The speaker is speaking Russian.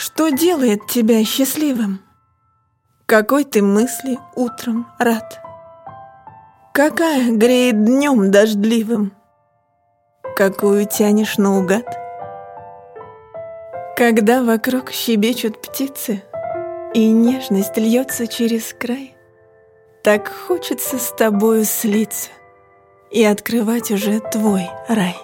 Что делает тебя счастливым? Какой ты мысли утром рад? Какая греет днем дождливым? Какую тянешь наугад? Когда вокруг щебечут птицы, И нежность льется через край, Так хочется с тобою слиться И открывать уже твой рай.